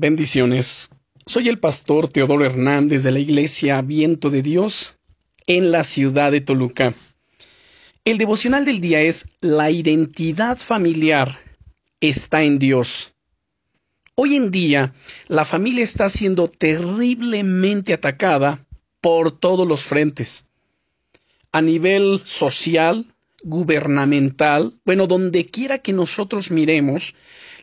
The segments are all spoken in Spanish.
Bendiciones. Soy el pastor Teodoro Hernández de la Iglesia Viento de Dios en la ciudad de Toluca. El devocional del día es La identidad familiar está en Dios. Hoy en día, la familia está siendo terriblemente atacada por todos los frentes. A nivel social, gubernamental, bueno, donde quiera que nosotros miremos,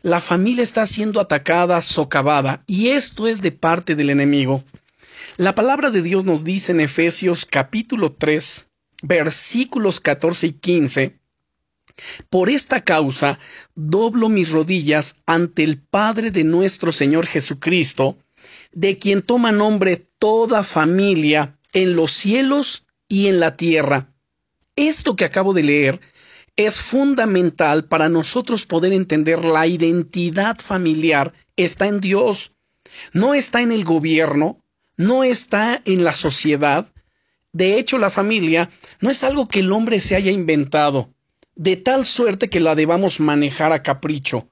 la familia está siendo atacada, socavada, y esto es de parte del enemigo. La palabra de Dios nos dice en Efesios capítulo 3, versículos 14 y 15, por esta causa doblo mis rodillas ante el Padre de nuestro Señor Jesucristo, de quien toma nombre toda familia en los cielos y en la tierra. Esto que acabo de leer es fundamental para nosotros poder entender la identidad familiar está en Dios, no está en el gobierno, no está en la sociedad. De hecho, la familia no es algo que el hombre se haya inventado, de tal suerte que la debamos manejar a capricho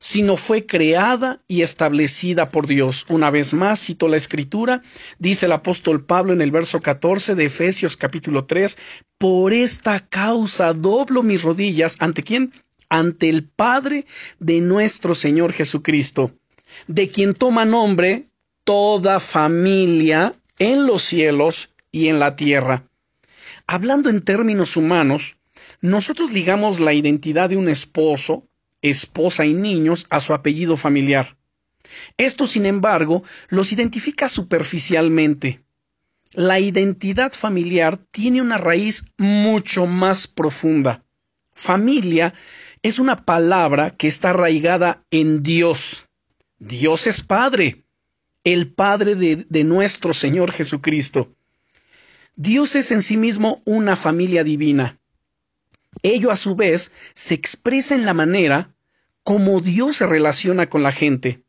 sino fue creada y establecida por Dios. Una vez más, cito la escritura, dice el apóstol Pablo en el verso 14 de Efesios capítulo 3, por esta causa doblo mis rodillas ante quién? Ante el Padre de nuestro Señor Jesucristo, de quien toma nombre toda familia en los cielos y en la tierra. Hablando en términos humanos, nosotros ligamos la identidad de un esposo, esposa y niños a su apellido familiar. Esto, sin embargo, los identifica superficialmente. La identidad familiar tiene una raíz mucho más profunda. Familia es una palabra que está arraigada en Dios. Dios es Padre, el Padre de, de, nuestro Señor Jesucristo. Dios es en sí mismo una familia divina. Ello a su vez se expresa en la manera como Dios se relaciona con la gente.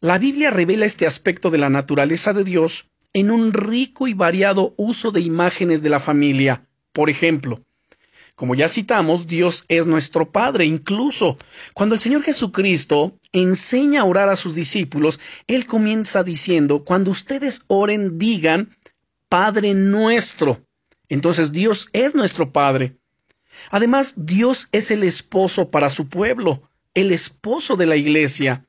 La Biblia revela este aspecto de la naturaleza de Dios en un rico y variado uso de imágenes de la familia. Por ejemplo, como ya citamos, Dios es nuestro Padre. Incluso cuando el Señor Jesucristo enseña a orar a sus discípulos, Él comienza diciendo, cuando ustedes oren, digan, Padre nuestro. Entonces Dios es nuestro Padre. Además, Dios es el esposo para su pueblo, el esposo de la iglesia.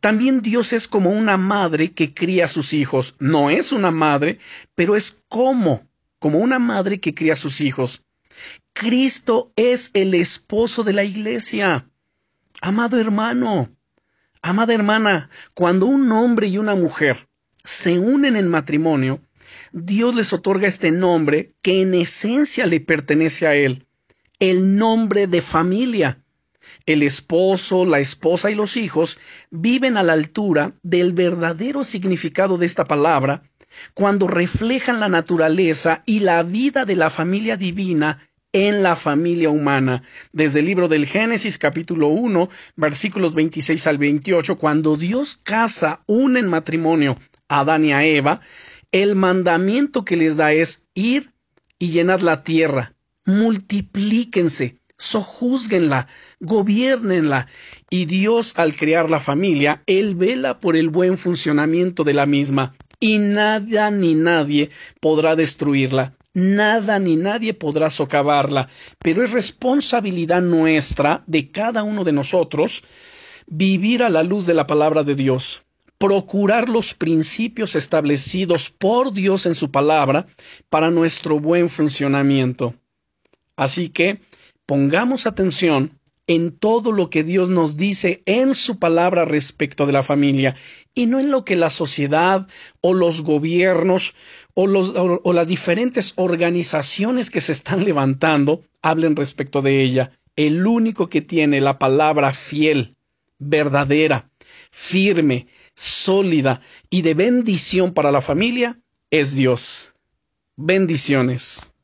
También Dios es como una madre que cría a sus hijos. No es una madre, pero es como, como una madre que cría a sus hijos. Cristo es el esposo de la iglesia. Amado hermano, amada hermana, cuando un hombre y una mujer se unen en matrimonio, Dios les otorga este nombre que en esencia le pertenece a Él el nombre de familia. El esposo, la esposa y los hijos viven a la altura del verdadero significado de esta palabra cuando reflejan la naturaleza y la vida de la familia divina en la familia humana. Desde el libro del Génesis capítulo 1 versículos 26 al 28, cuando Dios casa un en matrimonio a Adán y a Eva, el mandamiento que les da es ir y llenad la tierra multiplíquense, sojúzguenla, gobiernenla. Y Dios, al crear la familia, Él vela por el buen funcionamiento de la misma. Y nada ni nadie podrá destruirla. Nada ni nadie podrá socavarla. Pero es responsabilidad nuestra, de cada uno de nosotros, vivir a la luz de la palabra de Dios procurar los principios establecidos por Dios en su palabra para nuestro buen funcionamiento. Así que pongamos atención en todo lo que Dios nos dice en su palabra respecto de la familia y no en lo que la sociedad o los gobiernos o, los, o, las diferentes organizaciones que se están levantando hablen respecto de ella. El único que tiene la palabra fiel, verdadera, firme, sólida y de bendición para la familia es Dios. Bendiciones.